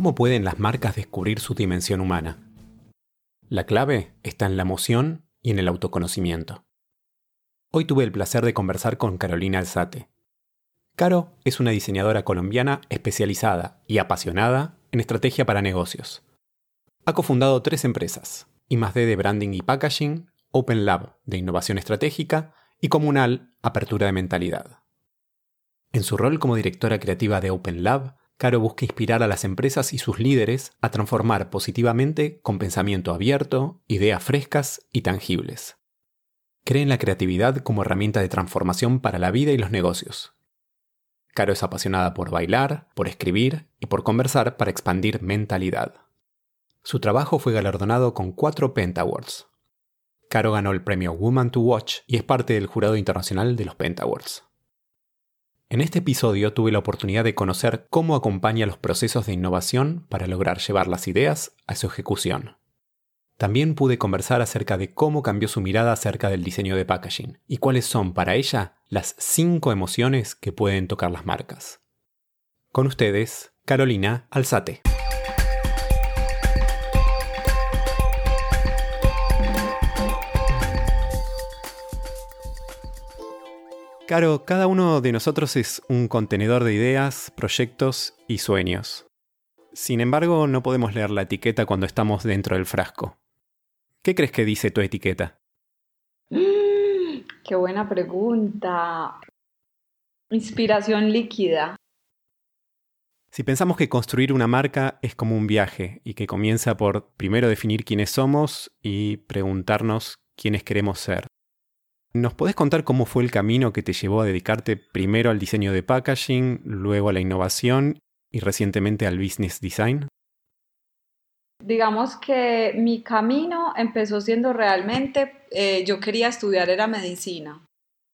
¿Cómo pueden las marcas descubrir su dimensión humana? La clave está en la emoción y en el autoconocimiento. Hoy tuve el placer de conversar con Carolina Alzate. Caro es una diseñadora colombiana especializada y apasionada en estrategia para negocios. Ha cofundado tres empresas, I+D de Branding y Packaging, Open Lab de Innovación Estratégica y Comunal Apertura de Mentalidad. En su rol como directora creativa de Open Lab, Caro busca inspirar a las empresas y sus líderes a transformar positivamente con pensamiento abierto, ideas frescas y tangibles. Cree en la creatividad como herramienta de transformación para la vida y los negocios. Caro es apasionada por bailar, por escribir y por conversar para expandir mentalidad. Su trabajo fue galardonado con cuatro Pentawards. Caro ganó el premio Woman to Watch y es parte del jurado internacional de los Pentawards. En este episodio tuve la oportunidad de conocer cómo acompaña los procesos de innovación para lograr llevar las ideas a su ejecución. También pude conversar acerca de cómo cambió su mirada acerca del diseño de packaging y cuáles son para ella las cinco emociones que pueden tocar las marcas. Con ustedes, Carolina Alzate. Claro, cada uno de nosotros es un contenedor de ideas, proyectos y sueños. Sin embargo, no podemos leer la etiqueta cuando estamos dentro del frasco. ¿Qué crees que dice tu etiqueta? Qué buena pregunta. Inspiración líquida. Si pensamos que construir una marca es como un viaje y que comienza por primero definir quiénes somos y preguntarnos quiénes queremos ser. ¿Nos podés contar cómo fue el camino que te llevó a dedicarte primero al diseño de packaging, luego a la innovación y recientemente al business design? Digamos que mi camino empezó siendo realmente, eh, yo quería estudiar era medicina.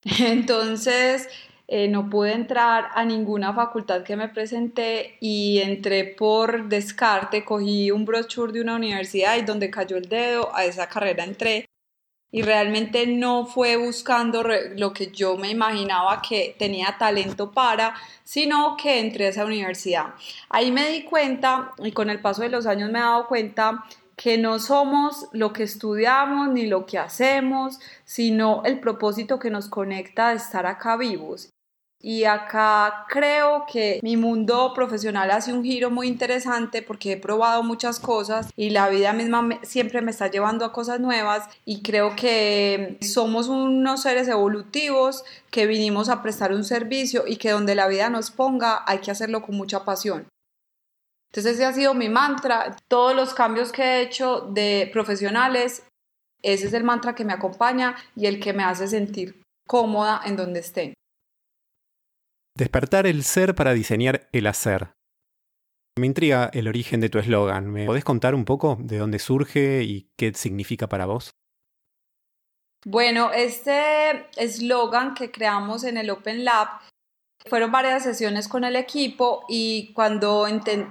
Entonces, eh, no pude entrar a ninguna facultad que me presenté y entré por descarte, cogí un brochure de una universidad y donde cayó el dedo, a esa carrera entré y realmente no fue buscando lo que yo me imaginaba que tenía talento para, sino que entré a esa universidad. Ahí me di cuenta y con el paso de los años me he dado cuenta que no somos lo que estudiamos ni lo que hacemos, sino el propósito que nos conecta de estar acá vivos. Y acá creo que mi mundo profesional hace un giro muy interesante porque he probado muchas cosas y la vida misma siempre me está llevando a cosas nuevas y creo que somos unos seres evolutivos que vinimos a prestar un servicio y que donde la vida nos ponga hay que hacerlo con mucha pasión. Entonces ese ha sido mi mantra. Todos los cambios que he hecho de profesionales, ese es el mantra que me acompaña y el que me hace sentir cómoda en donde esté. Despertar el ser para diseñar el hacer. Me intriga el origen de tu eslogan. ¿Me podés contar un poco de dónde surge y qué significa para vos? Bueno, este eslogan que creamos en el Open Lab fueron varias sesiones con el equipo y cuando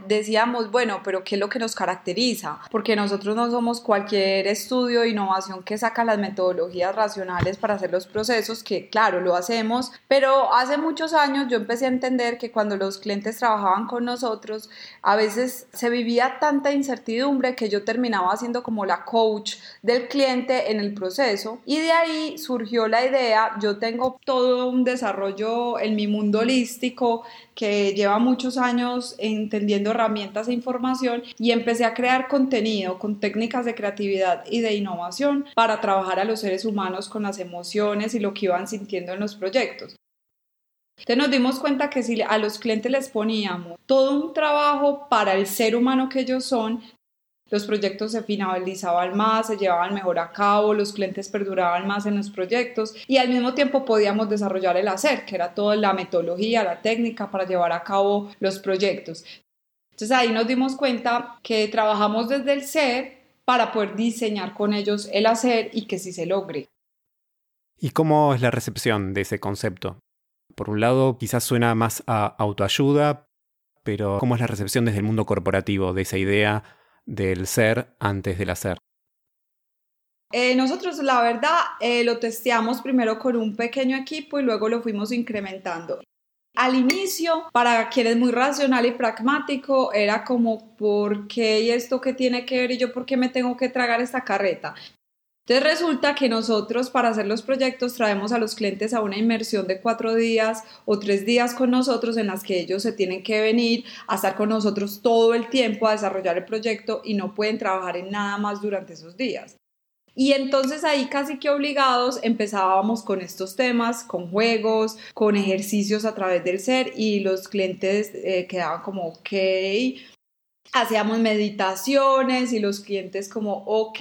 decíamos, bueno, pero ¿qué es lo que nos caracteriza? Porque nosotros no somos cualquier estudio de innovación que saca las metodologías racionales para hacer los procesos, que claro, lo hacemos, pero hace muchos años yo empecé a entender que cuando los clientes trabajaban con nosotros, a veces se vivía tanta incertidumbre que yo terminaba siendo como la coach del cliente en el proceso y de ahí surgió la idea, yo tengo todo un desarrollo en mi mundo holístico que lleva muchos años entendiendo herramientas e información y empecé a crear contenido con técnicas de creatividad y de innovación para trabajar a los seres humanos con las emociones y lo que iban sintiendo en los proyectos. Entonces nos dimos cuenta que si a los clientes les poníamos todo un trabajo para el ser humano que ellos son, los proyectos se finalizaban más, se llevaban mejor a cabo, los clientes perduraban más en los proyectos y al mismo tiempo podíamos desarrollar el hacer, que era toda la metodología, la técnica para llevar a cabo los proyectos. Entonces ahí nos dimos cuenta que trabajamos desde el ser para poder diseñar con ellos el hacer y que sí se logre. ¿Y cómo es la recepción de ese concepto? Por un lado, quizás suena más a autoayuda, pero ¿cómo es la recepción desde el mundo corporativo de esa idea del ser antes del hacer? Eh, nosotros, la verdad, eh, lo testeamos primero con un pequeño equipo y luego lo fuimos incrementando. Al inicio, para quien es muy racional y pragmático, era como, ¿por qué y esto qué tiene que ver y yo por qué me tengo que tragar esta carreta? Entonces resulta que nosotros para hacer los proyectos traemos a los clientes a una inmersión de cuatro días o tres días con nosotros en las que ellos se tienen que venir a estar con nosotros todo el tiempo a desarrollar el proyecto y no pueden trabajar en nada más durante esos días. Y entonces ahí casi que obligados empezábamos con estos temas, con juegos, con ejercicios a través del ser y los clientes eh, quedaban como, ok, hacíamos meditaciones y los clientes como, ok.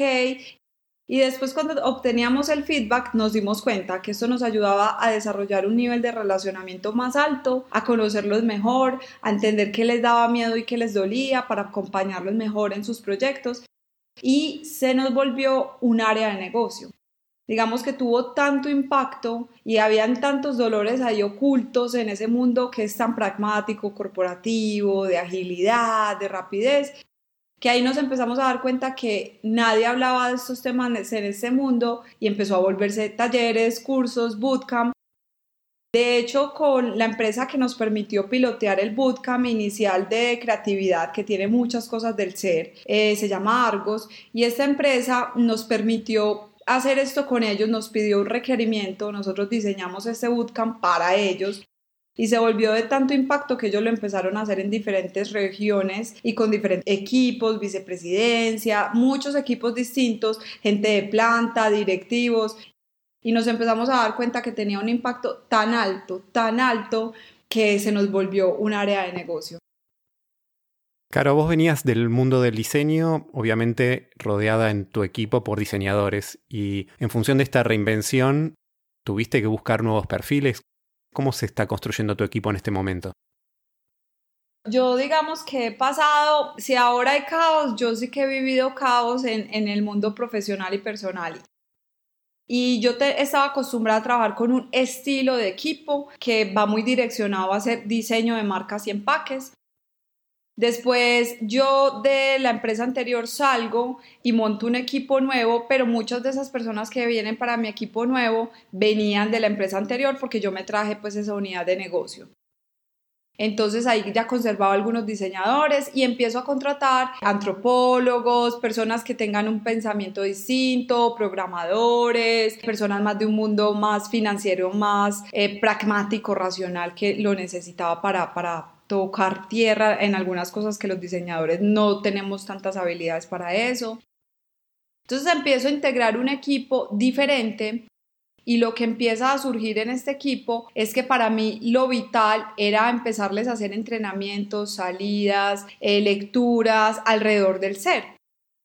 Y después cuando obteníamos el feedback nos dimos cuenta que esto nos ayudaba a desarrollar un nivel de relacionamiento más alto, a conocerlos mejor, a entender qué les daba miedo y qué les dolía para acompañarlos mejor en sus proyectos y se nos volvió un área de negocio. Digamos que tuvo tanto impacto y habían tantos dolores ahí ocultos en ese mundo que es tan pragmático, corporativo, de agilidad, de rapidez, que ahí nos empezamos a dar cuenta que nadie hablaba de estos temas en ese mundo y empezó a volverse talleres, cursos, bootcamp. De hecho, con la empresa que nos permitió pilotear el bootcamp inicial de creatividad, que tiene muchas cosas del ser, eh, se llama Argos, y esta empresa nos permitió hacer esto con ellos, nos pidió un requerimiento, nosotros diseñamos este bootcamp para ellos y se volvió de tanto impacto que ellos lo empezaron a hacer en diferentes regiones y con diferentes equipos, vicepresidencia, muchos equipos distintos, gente de planta, directivos y nos empezamos a dar cuenta que tenía un impacto tan alto, tan alto, que se nos volvió un área de negocio. Claro, vos venías del mundo del diseño, obviamente rodeada en tu equipo por diseñadores, y en función de esta reinvención, tuviste que buscar nuevos perfiles. ¿Cómo se está construyendo tu equipo en este momento? Yo digamos que he pasado, si ahora hay caos, yo sí que he vivido caos en, en el mundo profesional y personal. Y yo te, estaba acostumbrada a trabajar con un estilo de equipo que va muy direccionado a hacer diseño de marcas y empaques. Después yo de la empresa anterior salgo y monto un equipo nuevo, pero muchas de esas personas que vienen para mi equipo nuevo venían de la empresa anterior porque yo me traje pues esa unidad de negocio. Entonces ahí ya conservaba algunos diseñadores y empiezo a contratar antropólogos, personas que tengan un pensamiento distinto, programadores, personas más de un mundo más financiero, más eh, pragmático, racional, que lo necesitaba para, para tocar tierra en algunas cosas que los diseñadores no tenemos tantas habilidades para eso. Entonces empiezo a integrar un equipo diferente y lo que empieza a surgir en este equipo es que para mí lo vital era empezarles a hacer entrenamientos, salidas, eh, lecturas alrededor del ser.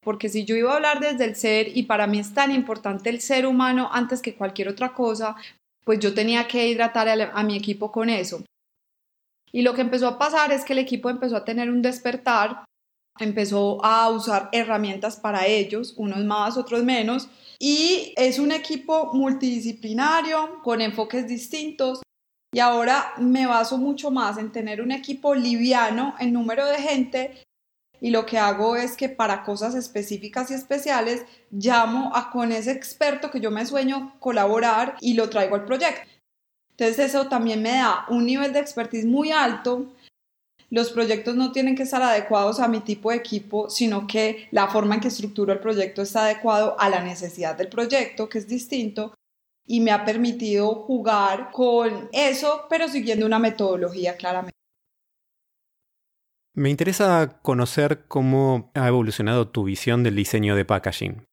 Porque si yo iba a hablar desde el ser y para mí es tan importante el ser humano antes que cualquier otra cosa, pues yo tenía que hidratar a, mi equipo con eso. Y lo que empezó a pasar es que el equipo empezó a tener un despertar, empezó a usar herramientas para ellos, unos más, otros menos, y es un equipo multidisciplinario con enfoques distintos. Y ahora me baso mucho más en tener un equipo liviano en número de gente y lo que hago es que para cosas específicas y especiales llamo a con ese experto que yo me sueño colaborar y lo traigo al proyecto. Entonces eso también me da un nivel de expertise muy alto los proyectos no tienen que estar adecuados a mi tipo de equipo, sino que la forma en que estructuro el proyecto está adecuado a la necesidad del proyecto, que es distinto, y me ha permitido jugar con eso, pero siguiendo una metodología claramente. Me interesa conocer cómo ha evolucionado tu visión del diseño de packaging.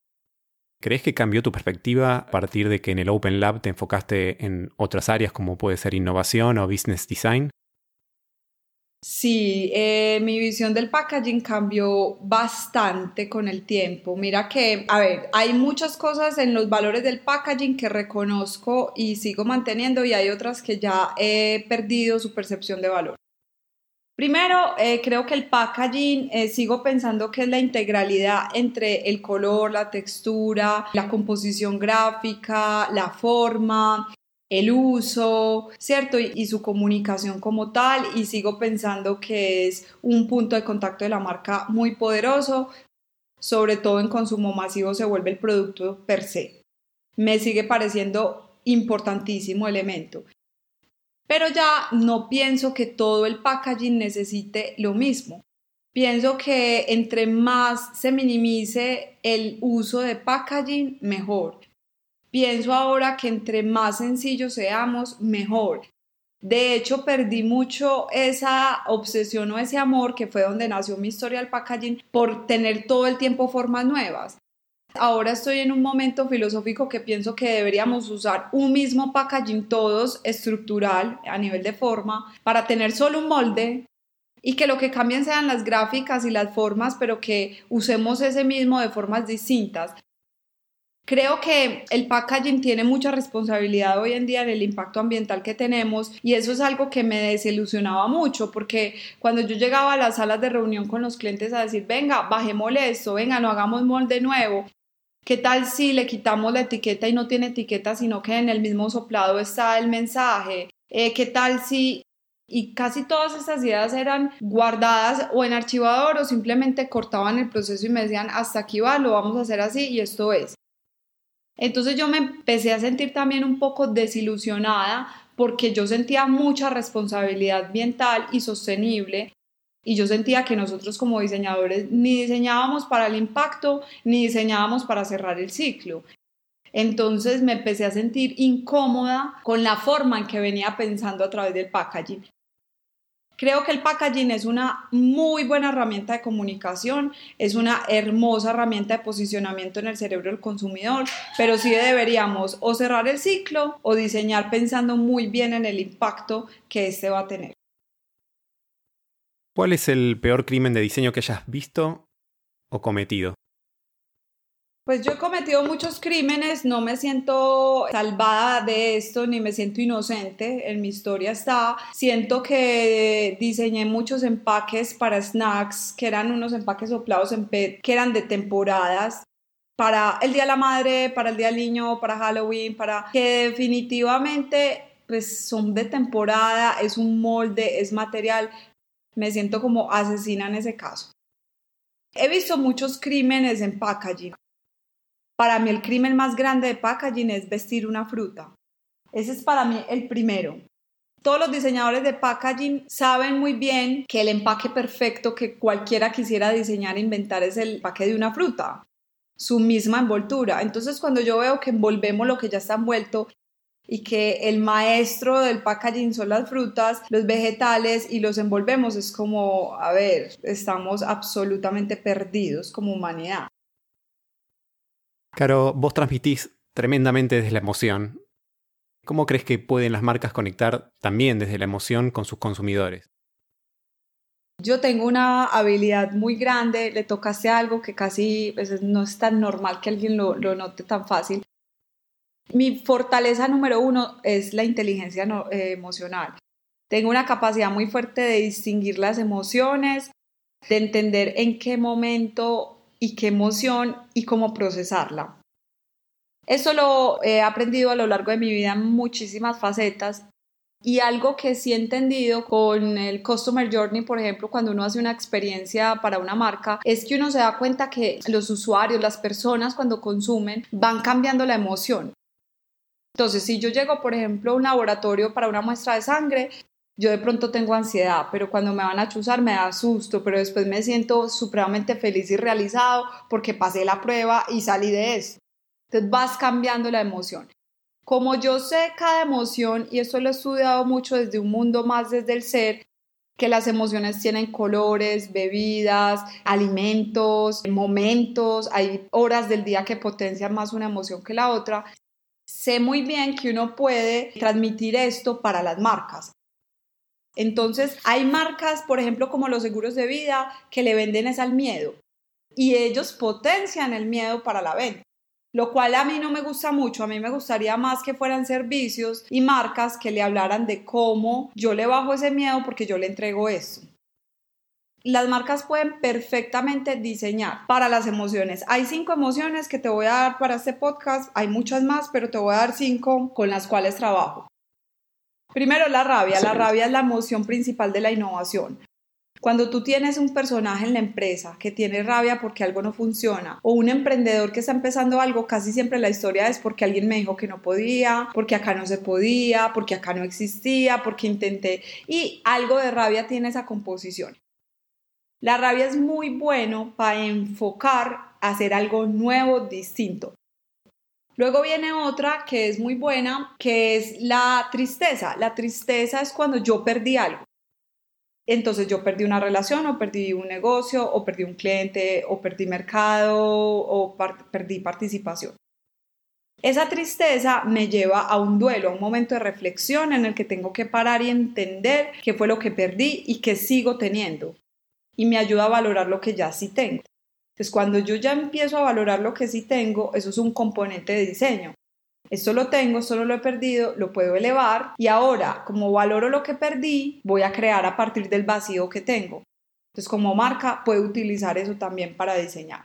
¿Crees que cambió tu perspectiva a partir de que en el Open Lab te enfocaste en otras áreas como puede ser innovación o business design? Sí, eh, mi visión del packaging cambió bastante con el tiempo. Mira que, a ver, hay muchas cosas en los valores del packaging que reconozco y sigo manteniendo y hay otras que ya he perdido su percepción de valor. Primero, eh, creo que el packaging, eh, sigo pensando que es la integralidad entre el color, la textura, la composición gráfica, la forma, el uso, ¿cierto? Y, su comunicación como tal. Y sigo pensando que es un punto de contacto de la marca muy poderoso, sobre todo en consumo masivo se vuelve el producto per se. Me sigue pareciendo importantísimo elemento. Pero ya no pienso que todo el packaging necesite lo mismo. Pienso que entre más se minimice el uso de packaging, mejor. Pienso ahora que entre más sencillos seamos, mejor. De hecho, perdí mucho esa obsesión o ese amor que fue donde nació mi historia del packaging por tener todo el tiempo formas nuevas. Ahora estoy en un momento filosófico que pienso que deberíamos usar un mismo packaging todos estructural a nivel de forma para tener solo un molde y que lo que cambien sean las gráficas y las formas, pero que usemos ese mismo de formas distintas. Creo que el packaging tiene mucha responsabilidad hoy en día en el impacto ambiental que tenemos y eso es algo que me desilusionaba mucho porque cuando yo llegaba a las salas de reunión con los clientes a decir, venga, bajémosle esto, venga, no hagamos molde nuevo, ¿Qué tal si le quitamos la etiqueta y no tiene etiqueta, sino que en el mismo soplado está el mensaje? Eh, ¿Qué tal si... Y casi todas esas ideas eran guardadas o en archivador o simplemente cortaban el proceso y me decían, hasta aquí va, lo vamos a hacer así y esto es. Entonces yo me empecé a sentir también un poco desilusionada porque yo sentía mucha responsabilidad ambiental y sostenible y yo sentía que nosotros como diseñadores ni diseñábamos para el impacto ni diseñábamos para cerrar el ciclo. Entonces me empecé a sentir incómoda con la forma en que venía pensando a través del packaging. Creo que el packaging es una muy buena herramienta de comunicación, es una hermosa herramienta de posicionamiento en el cerebro del consumidor, pero sí deberíamos o cerrar el ciclo o diseñar pensando muy bien en el impacto que este va a tener. ¿Cuál es el peor crimen de diseño que hayas visto o cometido? Pues yo he cometido muchos crímenes, no me siento salvada de esto ni me siento inocente, en mi historia está, siento que diseñé muchos empaques para snacks, que eran unos empaques soplados en PET, que eran de temporadas, para el Día de la Madre, para el Día del Niño, para Halloween, para que definitivamente pues son de temporada, es un molde, es material me siento como asesina en ese caso. He visto muchos crímenes en packaging. Para mí el crimen más grande de packaging es vestir una fruta. Ese es para mí el primero. Todos los diseñadores de packaging saben muy bien que el empaque perfecto que cualquiera quisiera diseñar e inventar es el empaque de una fruta, su misma envoltura. Entonces cuando yo veo que envolvemos lo que ya está envuelto y que el maestro del packaging son las frutas, los vegetales y los envolvemos. Es como, a ver, estamos absolutamente perdidos como humanidad. Caro, vos transmitís tremendamente desde la emoción. ¿Cómo crees que pueden las marcas conectar también desde la emoción con sus consumidores? Yo tengo una habilidad muy grande, le tocaste algo que casi pues, no es tan normal que alguien lo, lo note tan fácil, mi fortaleza número uno es la inteligencia eh, emocional. Tengo una capacidad muy fuerte de distinguir las emociones, de entender en qué momento y qué emoción y cómo procesarla. Eso lo he aprendido a lo largo de mi vida en muchísimas facetas y algo que sí he entendido con el Customer Journey, por ejemplo, cuando uno hace una experiencia para una marca, es que uno se da cuenta que los usuarios, las personas cuando consumen, van cambiando la emoción. Entonces, si yo llego, por ejemplo, a un laboratorio para una muestra de sangre, yo de pronto tengo ansiedad, pero cuando me van a chuzar me da susto, pero después me siento supremamente feliz y realizado porque pasé la prueba y salí de esto. Entonces vas cambiando la emoción. Como yo sé cada emoción, y esto lo he estudiado mucho desde un mundo más desde el ser, que las emociones tienen colores, bebidas, alimentos, momentos, hay horas del día que potencian más una emoción que la otra sé muy bien que uno puede transmitir esto para las marcas. Entonces, hay marcas, por ejemplo, como los seguros de vida, que le venden es al miedo y ellos potencian el miedo para la venta, lo cual a mí no me gusta mucho, a mí me gustaría más que fueran servicios y marcas que le hablaran de cómo yo le bajo ese miedo porque yo le entrego eso. Las marcas pueden perfectamente diseñar para las emociones. Hay cinco emociones que te voy a dar para este podcast, hay muchas más, pero te voy a dar cinco con las cuales trabajo. Primero, la rabia. La rabia es la emoción principal de la innovación. Cuando tú tienes un personaje en la empresa que tiene rabia porque algo no funciona o un emprendedor que está empezando algo, casi siempre la historia es porque alguien me dijo que no podía, porque acá no se podía, porque acá no existía, porque intenté y algo de rabia tiene esa composición. La rabia es muy bueno para enfocar a hacer algo nuevo, distinto. Luego viene otra que es muy buena, que es la tristeza. La tristeza es cuando yo perdí algo. Entonces yo perdí una relación o perdí un negocio o perdí un cliente o perdí mercado o perdí participación. Esa tristeza me lleva a un duelo, a un momento de reflexión en el que tengo que parar y entender qué fue lo que perdí y qué sigo teniendo. Y me ayuda a valorar lo que ya sí tengo. Entonces cuando yo ya empiezo a valorar lo que sí tengo, eso es un componente de diseño. Esto lo tengo, solo lo he perdido, lo puedo elevar y ahora, como valoro lo que perdí, voy a crear a partir del vacío que tengo. Entonces, como marca, puedo utilizar eso también para diseñar.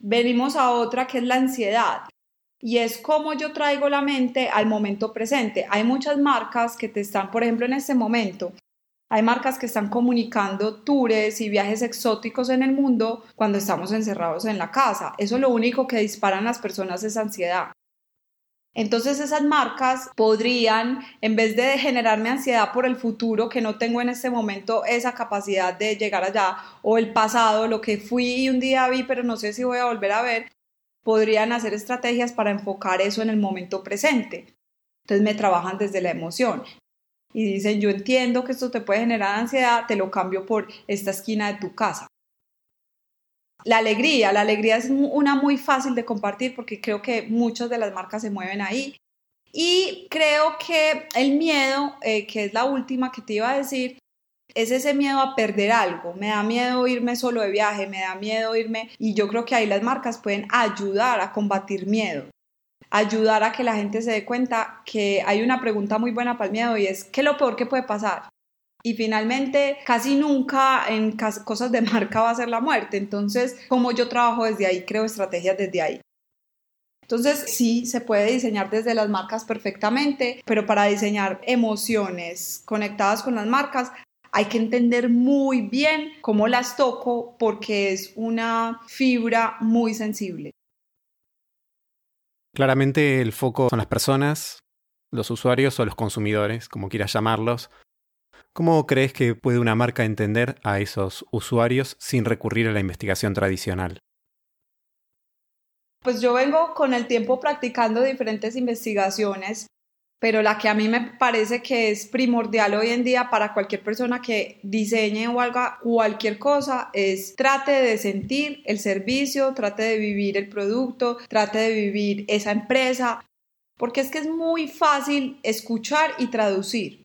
Venimos a otra que es la ansiedad y es como yo traigo la mente al momento presente. Hay muchas marcas que te están, por ejemplo, en este momento, hay marcas que están comunicando tours y viajes exóticos en el mundo cuando estamos encerrados en la casa. Eso lo único que disparan las personas es ansiedad. Entonces esas marcas podrían, en vez de generarme ansiedad por el futuro, que no tengo en este momento esa capacidad de llegar allá, o el pasado, lo que fui y un día vi, pero no sé si voy a volver a ver, podrían hacer estrategias para enfocar eso en el momento presente. Entonces me trabajan desde la emoción y dicen, yo entiendo que esto te puede generar ansiedad, te lo cambio por esta esquina de tu casa. La alegría, la alegría es una muy fácil de compartir porque creo que muchas de las marcas se mueven ahí. Y creo que el miedo, eh, que es la última que te iba a decir, es ese miedo a perder algo. Me da miedo irme solo de viaje, me da miedo irme y yo creo que ahí las marcas pueden ayudar a combatir miedo. Ayudar a que la gente se dé cuenta que hay una pregunta muy buena para el miedo y es ¿qué es lo peor que puede pasar? Y finalmente, casi nunca en cosas de marca va a ser la muerte. Entonces, como yo trabajo desde ahí, creo estrategias desde ahí. Entonces, sí, se puede diseñar desde las marcas perfectamente, pero para diseñar emociones conectadas con las marcas, hay que entender muy bien cómo las toco porque es una fibra muy sensible. Claramente el foco son las personas, los usuarios o los consumidores, como quieras llamarlos, ¿Cómo crees que puede una marca entender a esos usuarios sin recurrir a la investigación tradicional? Pues yo vengo con el tiempo practicando diferentes investigaciones, pero la que a mí me parece que es primordial hoy en día para cualquier persona que diseñe o haga cualquier cosa es trate de sentir el servicio, trate de vivir el producto, trate de vivir esa empresa, porque es que es muy fácil escuchar y traducir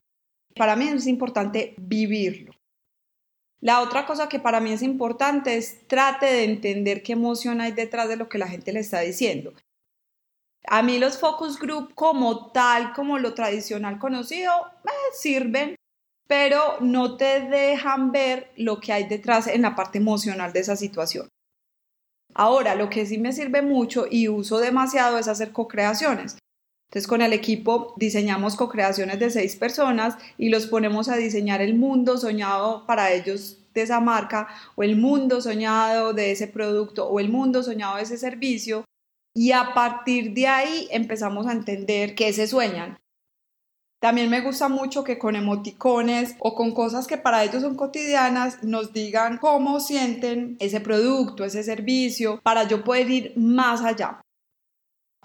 para mí es importante vivirlo. La otra cosa que para mí es importante es trate de entender qué emoción hay detrás de lo que la gente le está diciendo. A mí los focus group como tal, como lo tradicional conocido, me sirven, pero no te dejan ver lo que hay detrás en la parte emocional de esa situación. Ahora, lo que sí me sirve mucho y uso demasiado es hacer co-creaciones. Entonces con el equipo diseñamos co-creaciones de seis personas y los ponemos a diseñar el mundo soñado para ellos de esa marca o el mundo soñado de ese producto o el mundo soñado de ese servicio y a partir de ahí empezamos a entender qué se sueñan. También me gusta mucho que con emoticones o con cosas que para ellos son cotidianas nos digan cómo sienten ese producto, ese servicio, para yo poder ir más allá.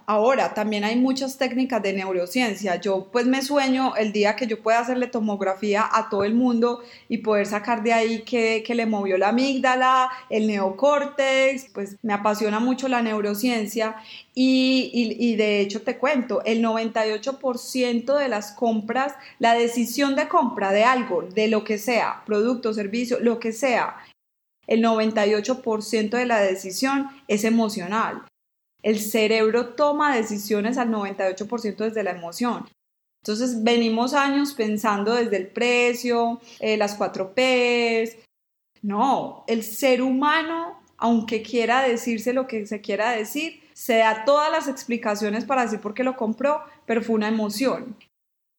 Ahora, también hay muchas técnicas de neurociencia. Yo pues me sueño el día que yo pueda hacerle tomografía a todo el mundo y poder sacar de ahí que, le movió la amígdala, el neocórtex, pues me apasiona mucho la neurociencia y, y de hecho te cuento, el 98% de las compras, la decisión de compra de algo, de lo que sea, producto, servicio, lo que sea, el 98% de la decisión es emocional el cerebro toma decisiones al 98% desde la emoción. Entonces venimos años pensando desde el precio, eh, las cuatro Ps, No, el ser humano, aunque quiera decirse lo que se quiera decir, se da todas las explicaciones para decir por qué lo compró, pero fue una emoción.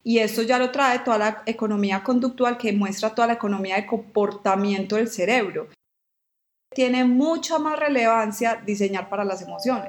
Y esto ya lo trae toda la economía conductual que muestra toda la economía de comportamiento del cerebro. Tiene mucha más relevancia diseñar para las emociones.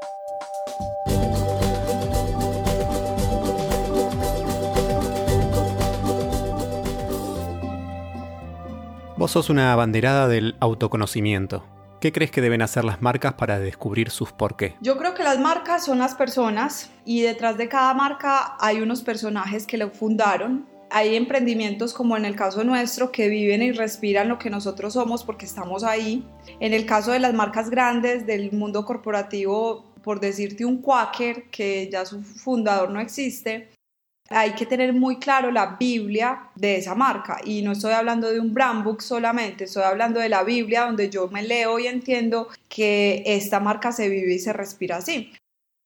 Vos sos una abanderada del autoconocimiento. ¿Qué crees que deben hacer las marcas para descubrir sus por qué? Yo creo que las marcas son las personas y detrás de cada marca hay unos personajes que lo fundaron. Hay emprendimientos como en el caso nuestro que viven y respiran lo que nosotros somos porque estamos ahí. En el caso de las marcas grandes del mundo corporativo, por decirte un Quaker, que ya su fundador no existe, hay que tener muy claro la Biblia de esa marca y no estoy hablando de un brand book solamente, estoy hablando de la Biblia donde yo me leo y entiendo que esta marca se vive y se respira así.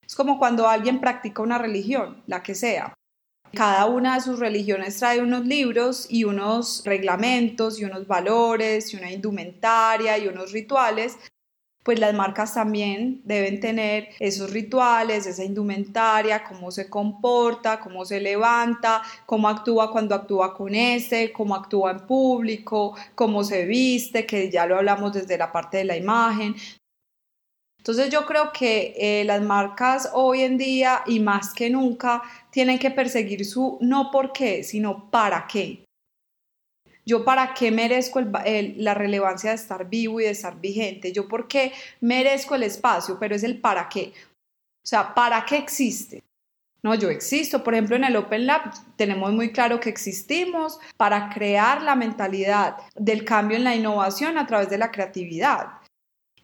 Es como cuando alguien practica una religión, la que sea. Cada una de sus religiones trae unos libros y unos reglamentos y unos valores y una indumentaria y unos rituales pues las marcas también deben tener esos rituales, esa indumentaria, cómo se comporta, cómo se levanta, cómo actúa cuando actúa con ese, cómo actúa en público, cómo se viste, que ya lo hablamos desde la parte de la imagen. Entonces yo creo que eh, las marcas hoy en día y más que nunca tienen que perseguir su no por qué, sino para qué. Yo para qué merezco la relevancia de estar vivo y de estar vigente. Yo por qué merezco el espacio, pero es el para qué. O sea, ¿para qué existe? No, yo existo. Por ejemplo, en el Open Lab tenemos muy claro que existimos para crear la mentalidad del cambio en la innovación a través de la creatividad.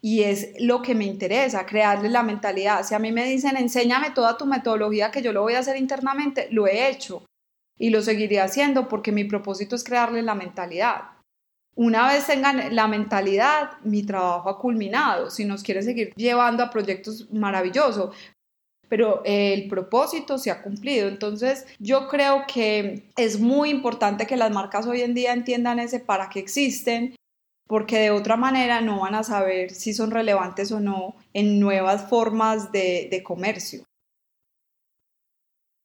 Y es lo que me interesa, crearle la mentalidad. Si a mí me dicen, enséñame toda tu metodología que yo lo voy a hacer internamente, lo he hecho y lo seguiré haciendo porque mi propósito es crearle la mentalidad. Una vez tengan la mentalidad, mi trabajo ha culminado. Si nos quieren seguir llevando a proyectos maravillosos, pero el propósito se ha cumplido. Entonces, yo creo que es muy importante que las marcas hoy en día entiendan ese para qué existen, porque de otra manera no van a saber si son relevantes o no en nuevas formas de comercio.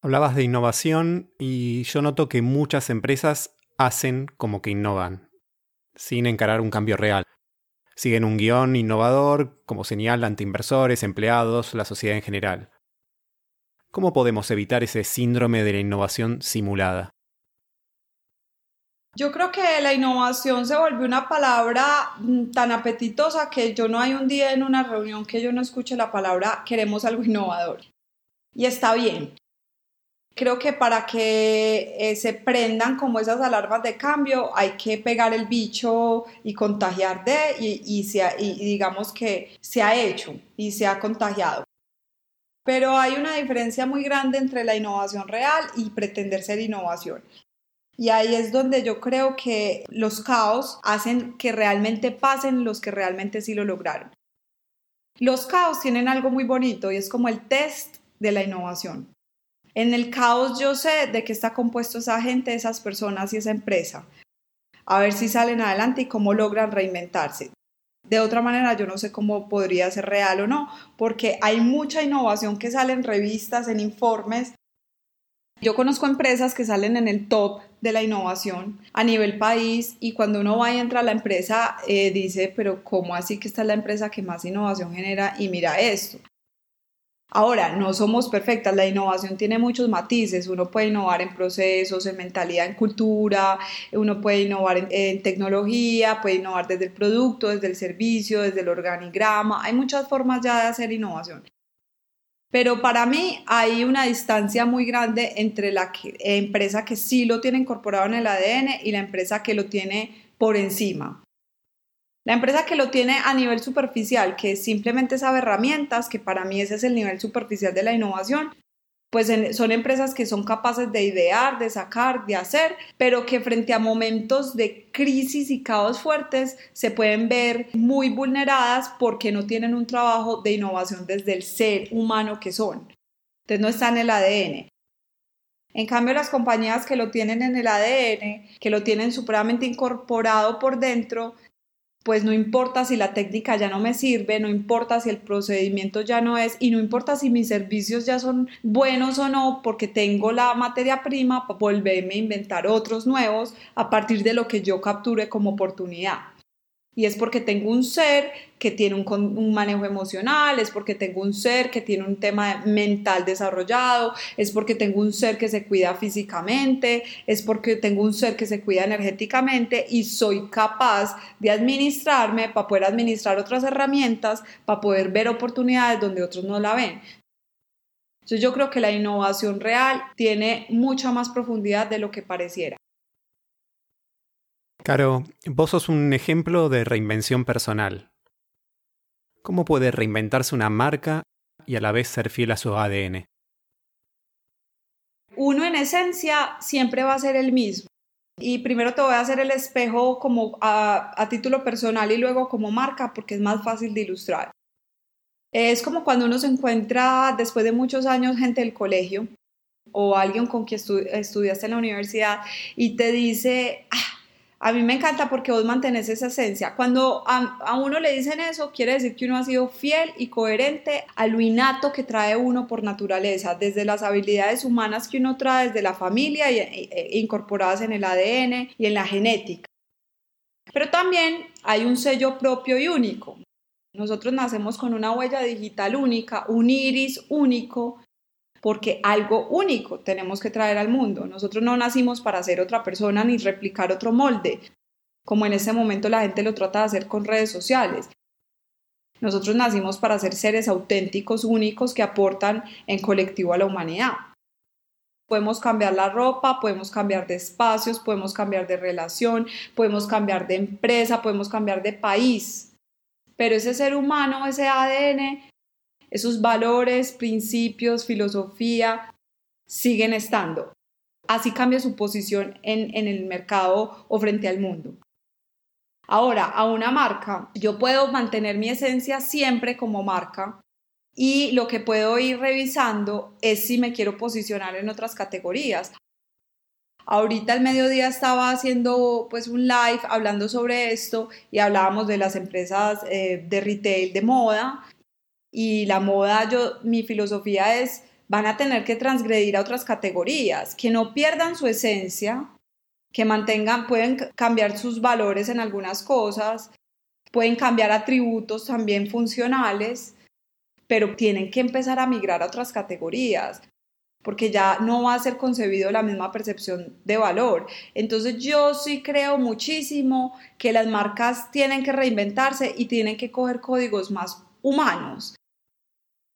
Hablabas de innovación y yo noto que muchas empresas hacen como que innovan, sin encarar un cambio real. Siguen un guion innovador, como señal ante inversores, empleados, la sociedad en general. ¿Cómo podemos evitar ese síndrome de la innovación simulada? Yo creo que la innovación se volvió una palabra mm, tan apetitosa que yo no hay un día en una reunión que yo no escuche la palabra queremos algo innovador. Y está bien, Creo que para que eh, se prendan como esas alarmas de cambio hay que pegar el bicho y contagiar de y, y, digamos que se ha hecho y se ha contagiado. Pero hay una diferencia muy grande entre la innovación real y pretender ser innovación. Y ahí es donde yo creo que los caos hacen que realmente pasen los que realmente sí lo lograron. Los caos tienen algo muy bonito y es como el test de la innovación. En el caos yo sé de qué está compuesto esa gente, esas personas y esa empresa. A ver si salen adelante y cómo logran reinventarse. De otra manera, yo no sé cómo podría ser real o no, porque hay mucha innovación que sale en revistas, en informes. Yo conozco empresas que salen en el top de la innovación a nivel país y cuando uno va y entra a la empresa eh, dice, pero ¿cómo así que esta es la empresa que más innovación genera? Y mira esto. Ahora, no somos perfectas, la innovación tiene muchos matices, uno puede innovar en procesos, en mentalidad, en cultura, uno puede innovar en, tecnología, puede innovar desde el producto, desde el servicio, desde el organigrama, hay muchas formas ya de hacer innovación. Pero para mí hay una distancia muy grande entre la empresa que sí lo tiene incorporado en el ADN y la empresa que lo tiene por encima. La empresa que lo tiene a nivel superficial, que simplemente sabe herramientas, que para mí ese es el nivel superficial de la innovación, pues son empresas que son capaces de idear, de sacar, de hacer, pero que frente a momentos de crisis y caos fuertes se pueden ver muy vulneradas porque no tienen un trabajo de innovación desde el ser humano que son. Entonces no está en el ADN. En cambio, las compañías que lo tienen en el ADN, que lo tienen supremamente incorporado por dentro, pues no importa si la técnica ya no me sirve, no importa si el procedimiento ya no es y no importa si mis servicios ya son buenos o no, porque tengo la materia prima para volverme a inventar otros nuevos a partir de lo que yo capture como oportunidad. Y es porque tengo un ser que tiene un, manejo emocional, es porque tengo un ser que tiene un tema mental desarrollado, es porque tengo un ser que se cuida físicamente, es porque tengo un ser que se cuida energéticamente y soy capaz de administrarme para poder administrar otras herramientas, para poder ver oportunidades donde otros no la ven. Entonces yo creo que la innovación real tiene mucha más profundidad de lo que pareciera. Caro, vos sos un ejemplo de reinvención personal. ¿Cómo puede reinventarse una marca y a la vez ser fiel a su ADN? Uno en esencia siempre va a ser el mismo. Y primero te voy a hacer el espejo como a, a título personal y luego como marca porque es más fácil de ilustrar. Es como cuando uno se encuentra después de muchos años gente del colegio o alguien con quien estudiaste en la universidad y te dice, ah, a mí me encanta porque vos mantenés esa esencia. Cuando a, uno le dicen eso, quiere decir que uno ha sido fiel y coherente a lo innato que trae uno por naturaleza, desde las habilidades humanas que uno trae desde la familia y, e, incorporadas en el ADN y en la genética. Pero también hay un sello propio y único. Nosotros nacemos con una huella digital única, un iris único porque algo único tenemos que traer al mundo. Nosotros no nacimos para ser otra persona ni replicar otro molde, como en ese momento la gente lo trata de hacer con redes sociales. Nosotros nacimos para ser seres auténticos, únicos, que aportan en colectivo a la humanidad. Podemos cambiar la ropa, podemos cambiar de espacios, podemos cambiar de relación, podemos cambiar de empresa, podemos cambiar de país. Pero ese ser humano, ese ADN, esos valores, principios, filosofía siguen estando. Así cambia su posición en, en el mercado o frente al mundo. Ahora, a una marca, yo puedo mantener mi esencia siempre como marca y lo que puedo ir revisando es si me quiero posicionar en otras categorías. Ahorita al mediodía estaba haciendo pues un live hablando sobre esto y hablábamos de las empresas eh, de retail de moda y la moda, yo, mi filosofía es, van a tener que transgredir a otras categorías, que no pierdan su esencia, que mantengan, pueden cambiar sus valores en algunas cosas, pueden cambiar atributos también funcionales, pero tienen que empezar a migrar a otras categorías porque ya no va a ser concebido la misma percepción de valor. Entonces yo sí creo muchísimo que las marcas tienen que reinventarse y tienen que coger códigos más humanos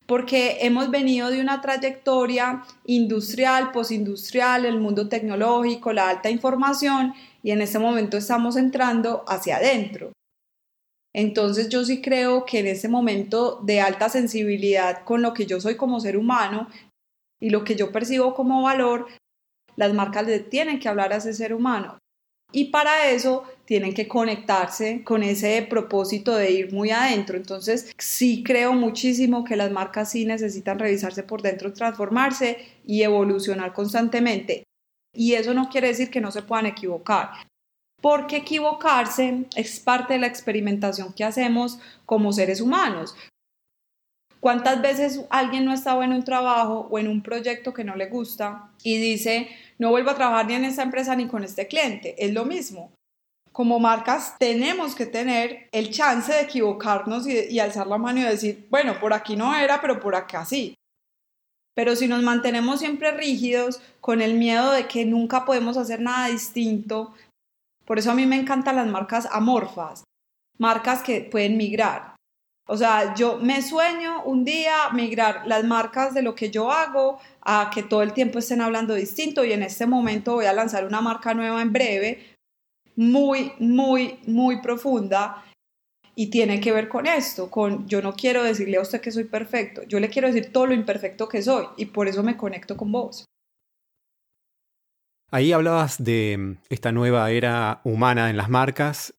porque hemos venido de una trayectoria industrial, posindustrial, el mundo tecnológico, la alta información, y en este momento estamos entrando hacia adentro. Entonces yo sí creo que en ese momento de alta sensibilidad con lo que yo soy como ser humano y lo que yo percibo como valor, las marcas le tienen que hablar a ese ser humano. Y para eso tienen que conectarse con ese propósito de ir muy adentro. Entonces, sí creo muchísimo que las marcas sí necesitan revisarse por dentro, transformarse y evolucionar constantemente. Y eso no quiere decir que no se puedan equivocar, porque equivocarse es parte de la experimentación que hacemos como seres humanos. ¿Cuántas veces alguien no ha estado en un trabajo o en un proyecto que no le gusta y dice, no vuelvo a trabajar ni en esta empresa ni con este cliente? Es lo mismo como marcas tenemos que tener el chance de equivocarnos y, alzar la mano y decir, bueno, por aquí no era, pero por acá sí. Pero si nos mantenemos siempre rígidos con el miedo de que nunca podemos hacer nada distinto, por eso a mí me encantan las marcas amorfas, marcas que pueden migrar. O sea, yo me sueño un día migrar las marcas de lo que yo hago a que todo el tiempo estén hablando distinto y en este momento voy a lanzar una marca nueva en breve muy, muy, muy profunda y tiene que ver con esto, con yo no quiero decirle a usted que soy perfecto, yo le quiero decir todo lo imperfecto que soy y por eso me conecto con vos. Ahí hablabas de esta nueva era humana en las marcas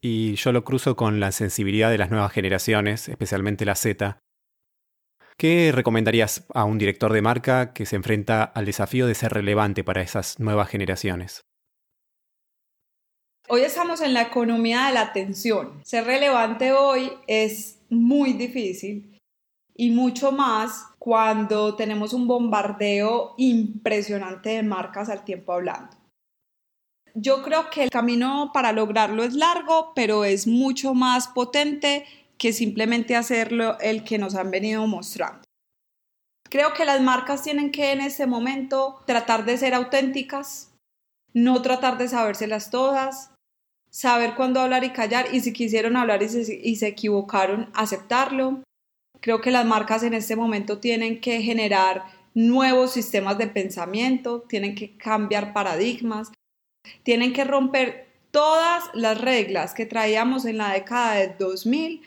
y yo lo cruzo con la sensibilidad de las nuevas generaciones, especialmente la Z. ¿Qué recomendarías a un director de marca que se enfrenta al desafío de ser relevante para esas nuevas generaciones? Hoy estamos en la economía de la atención. Ser relevante hoy es muy difícil y mucho más cuando tenemos un bombardeo impresionante de marcas al tiempo hablando. Yo creo que el camino para lograrlo es largo, pero es mucho más potente que simplemente hacerlo el que nos han venido mostrando. Creo que las marcas tienen que en este momento tratar de ser auténticas, no tratar de sabérselas todas, saber cuándo hablar y callar y si quisieron hablar y se, y se equivocaron, aceptarlo. Creo que las marcas en este momento tienen que generar nuevos sistemas de pensamiento, tienen que cambiar paradigmas, tienen que romper todas las reglas que traíamos en la década de 2000.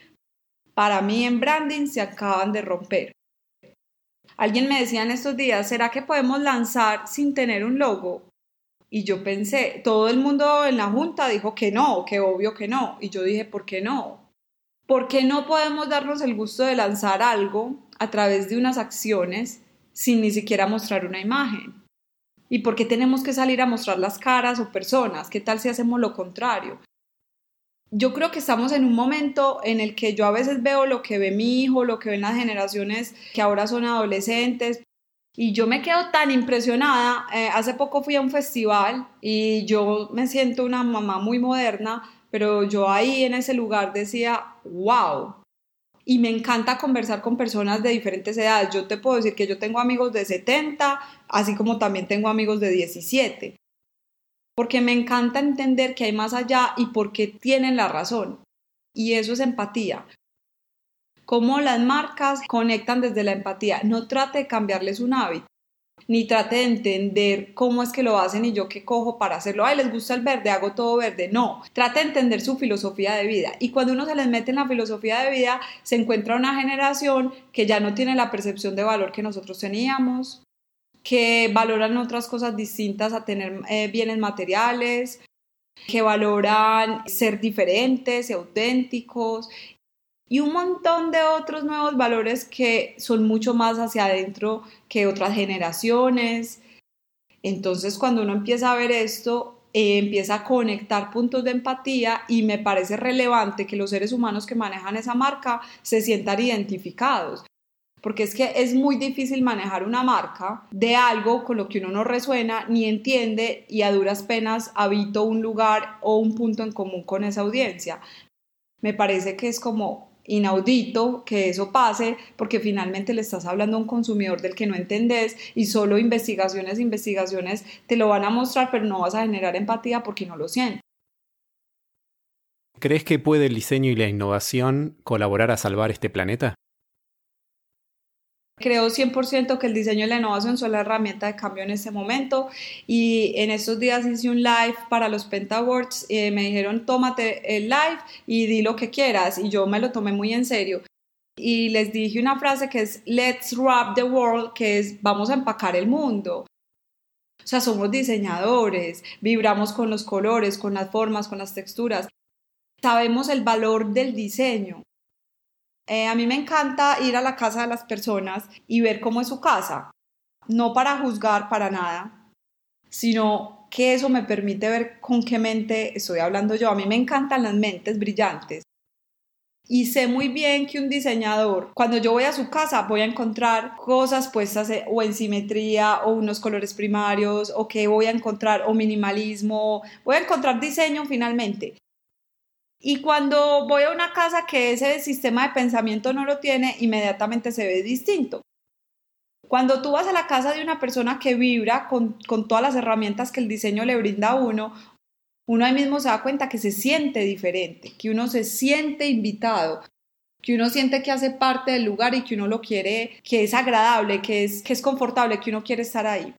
Para mí en branding se acaban de romper. Alguien me decía en estos días, ¿será que podemos lanzar sin tener un logo? Y yo pensé, todo el mundo en la junta dijo que no, que obvio que no. Y yo dije, ¿por qué no? ¿Por qué no podemos darnos el gusto de lanzar algo a través de unas acciones sin ni siquiera mostrar una imagen? ¿Y por qué tenemos que salir a mostrar las caras o personas? ¿Qué tal si hacemos lo contrario? Yo creo que estamos en un momento en el que yo a veces veo lo que ve mi hijo, lo que ven las generaciones que ahora son adolescentes, y yo me quedo tan impresionada. Eh, hace poco fui a un festival y yo me siento una mamá muy moderna, pero yo ahí en ese lugar decía, wow. Y me encanta conversar con personas de diferentes edades. Yo te puedo decir que yo tengo amigos de 70, así como también tengo amigos de 17. Porque me encanta entender que hay más allá y porque tienen la razón. Y eso es empatía cómo las marcas conectan desde la empatía. No trate de cambiarles un hábito, ni trate de entender cómo es que lo hacen y yo qué cojo para hacerlo. Ay, les gusta el verde, hago todo verde. No, trate de entender su filosofía de vida. Y cuando uno se les mete en la filosofía de vida, se encuentra una generación que ya no tiene la percepción de valor que nosotros teníamos, que valoran otras cosas distintas a tener eh, bienes materiales, que valoran ser diferentes auténticos y un montón de otros nuevos valores que son mucho más hacia adentro que otras generaciones. Entonces, cuando uno empieza a ver esto, eh, empieza a conectar puntos de empatía y me parece relevante que los seres humanos que manejan esa marca se sientan identificados. Porque es que es muy difícil manejar una marca de algo con lo que uno no resuena ni entiende y a duras penas habito un lugar o un punto en común con esa audiencia. Me parece que es como inaudito que eso pase porque finalmente le estás hablando a un consumidor del que no entendés y solo investigaciones, investigaciones te lo van a mostrar, pero no vas a generar empatía porque no lo sientes. ¿Crees que puede el diseño y la innovación colaborar a salvar este planeta? Creo 100% que el diseño y la innovación son la herramienta de cambio en este momento. Y en estos días hice un live para los Penta Awards y eh, me dijeron tómate el live y di lo que quieras y yo me lo tomé muy en serio. Y les dije una frase que es let's wrap the world que es vamos a empacar el mundo o sea somos diseñadores vibramos con los colores con las formas con las texturas. Sabemos el valor del diseño eh, a mí me encanta ir a la casa de las personas y ver cómo es su casa, no para juzgar para nada, sino que eso me permite ver con qué mente estoy hablando yo. A mí me encantan las mentes brillantes. Y sé muy bien que un diseñador, cuando yo voy a su casa, voy a encontrar cosas puestas eh, o en simetría o unos colores primarios o que voy a encontrar o minimalismo, voy a encontrar diseño finalmente. Y cuando voy a una casa que ese sistema de pensamiento no lo tiene, inmediatamente se ve distinto. Cuando tú vas a la casa de una persona que vibra con, con todas las herramientas que el diseño le brinda a uno, uno ahí mismo se da cuenta que se siente diferente, que uno se siente invitado, que uno siente que hace parte del lugar y que uno lo quiere, que es agradable, que es, que es confortable, que uno quiere estar ahí.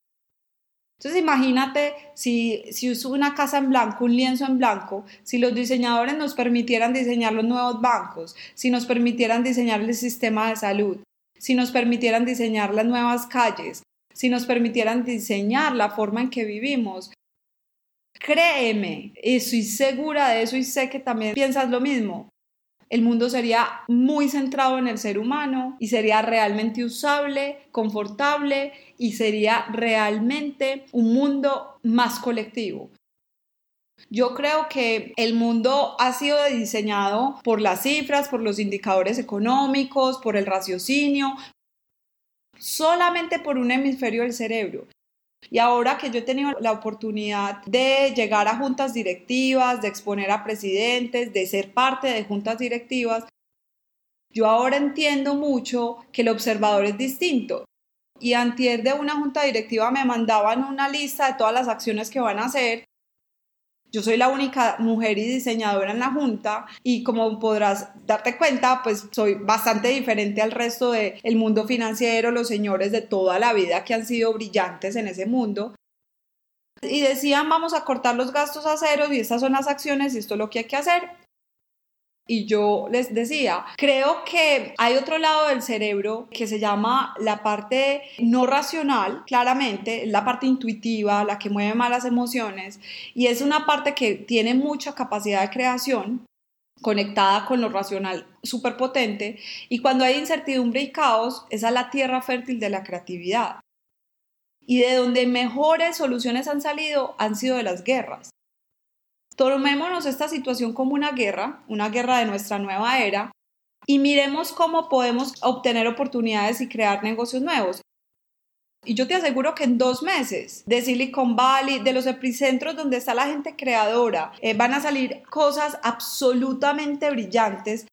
Entonces imagínate si, si uso una casa en blanco, un lienzo en blanco, si los diseñadores nos permitieran diseñar los nuevos bancos, si nos permitieran diseñar el sistema de salud, si nos permitieran diseñar las nuevas calles, si nos permitieran diseñar la forma en que vivimos. Créeme, estoy segura de eso y sé que también piensas lo mismo el mundo sería muy centrado en el ser humano y sería realmente usable, confortable y sería realmente un mundo más colectivo. Yo creo que el mundo ha sido diseñado por las cifras, por los indicadores económicos, por el raciocinio, solamente por un hemisferio del cerebro. Y ahora que yo he tenido la oportunidad de llegar a juntas directivas, de exponer a presidentes, de ser parte de juntas directivas, yo ahora entiendo mucho que el observador es distinto. Y antes de una junta directiva me mandaban una lista de todas las acciones que van a hacer yo soy la única mujer y diseñadora en la junta y como podrás darte cuenta, pues soy bastante diferente al resto del mundo financiero, los señores de toda la vida que han sido brillantes en ese mundo. Y decían, vamos a cortar los gastos a cero y estas son las acciones y esto es lo que hay que hacer y yo les decía, creo que hay otro lado del cerebro que se llama la parte no racional, claramente, la parte intuitiva, la que mueve más las emociones, y es una parte que tiene mucha capacidad de creación conectada con lo racional súper potente, y cuando hay incertidumbre y caos, esa es la tierra fértil de la creatividad. Y de donde mejores soluciones han salido han sido de las guerras. Tomémonos esta situación como una guerra, una guerra de nuestra nueva era, y miremos cómo podemos obtener oportunidades y crear negocios nuevos. Y yo te aseguro que en dos meses de Silicon Valley, de los epicentros donde está la gente creadora, eh, van a salir cosas absolutamente brillantes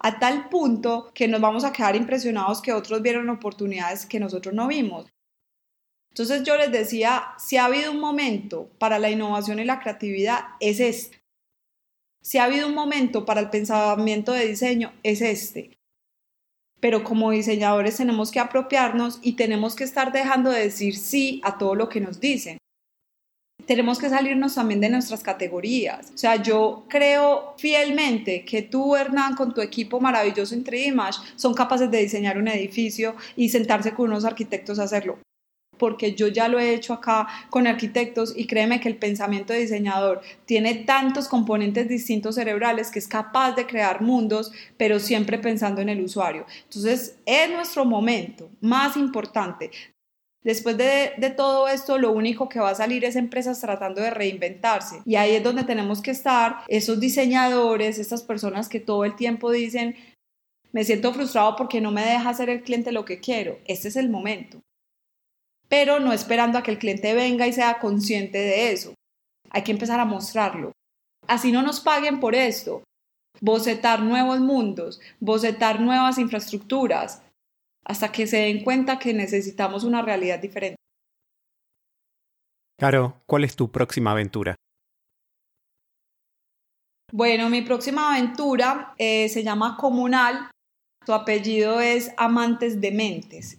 a tal punto que nos vamos a quedar impresionados que otros vieron oportunidades que nosotros no vimos. Entonces yo les decía, si ha habido un momento para la innovación y la creatividad, es este. Si ha habido un momento para el pensamiento de diseño, es este. Pero como diseñadores tenemos que apropiarnos y tenemos que estar dejando de decir sí a todo lo que nos dicen. Tenemos que salirnos también de nuestras categorías. O sea, yo creo fielmente que tú, Hernán, con tu equipo maravilloso en 3D son capaces de diseñar un edificio y sentarse con unos arquitectos a hacerlo porque yo ya lo he hecho acá con arquitectos y créeme que el pensamiento de diseñador tiene tantos componentes distintos cerebrales que es capaz de crear mundos, pero siempre pensando en el usuario. Entonces, es nuestro momento más importante. Después de, todo esto, lo único que va a salir es empresas tratando de reinventarse. Y ahí es donde tenemos que estar, esos diseñadores, estas personas que todo el tiempo dicen, me siento frustrado porque no me deja hacer el cliente lo que quiero. Este es el momento pero no esperando a que el cliente venga y sea consciente de eso. Hay que empezar a mostrarlo. Así no nos paguen por esto. Bocetar nuevos mundos, bocetar nuevas infraestructuras, hasta que se den cuenta que necesitamos una realidad diferente. Caro, ¿cuál es tu próxima aventura? Bueno, mi próxima aventura eh, se llama Comunal. Su apellido es Amantes de Mentes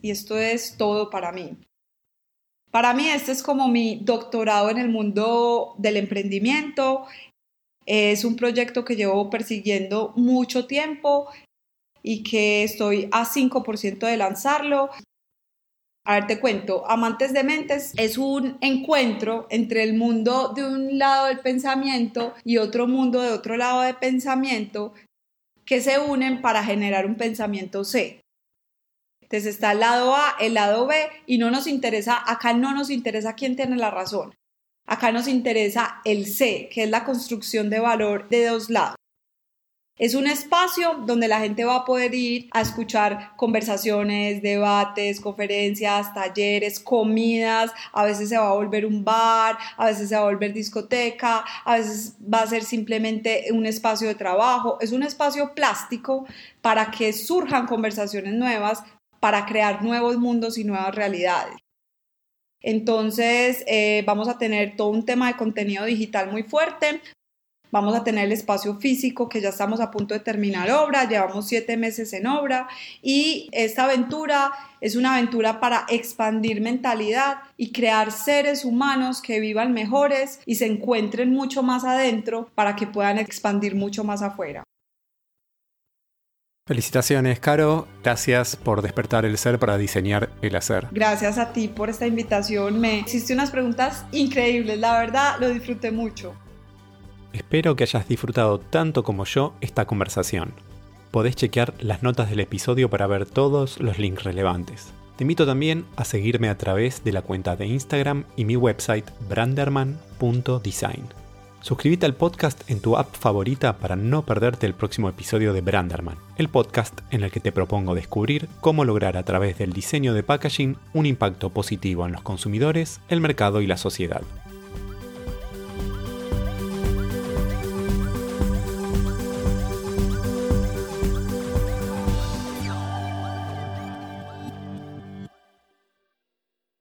y esto es todo para mí. Para mí este es como mi doctorado en el mundo del emprendimiento. Es un proyecto que llevo persiguiendo mucho tiempo y que estoy a 5% de lanzarlo. A ver, te cuento, Amantes de Mentes es un encuentro entre el mundo de un lado del pensamiento y otro mundo de otro lado del pensamiento que se unen para generar un pensamiento C. Entonces está el lado A, el lado B y no nos interesa, acá no nos interesa quién tiene la razón. Acá nos interesa el C, que es la construcción de valor de dos lados. Es un espacio donde la gente va a poder ir a escuchar conversaciones, debates, conferencias, talleres, comidas, a veces se va a volver un bar, a veces se va a volver discoteca, a veces va a ser simplemente un espacio de trabajo, es un espacio plástico para que surjan conversaciones nuevas, para crear nuevos mundos y nuevas realidades. Entonces, eh, vamos a tener todo un tema de contenido digital muy fuerte. Vamos a tener el espacio físico que ya estamos a punto de terminar obra, llevamos siete meses en obra y esta aventura es una aventura para expandir mentalidad y crear seres humanos que vivan mejores y se encuentren mucho más adentro para que puedan expandir mucho más afuera. Felicitaciones, Caro. Gracias por despertar el ser para diseñar el hacer. Gracias a ti por esta invitación. Me hiciste unas preguntas increíbles. La verdad, lo disfruté mucho. Espero que hayas disfrutado tanto como yo esta conversación. Podés chequear las notas del episodio para ver todos los links relevantes. Te invito también a seguirme a través de la cuenta de Instagram y mi website branderman.design. Suscríbete al podcast en tu app favorita para no perderte el próximo episodio de Branderman, el podcast en el que te propongo descubrir cómo lograr a través del diseño de packaging un impacto positivo en los consumidores, el mercado y la sociedad.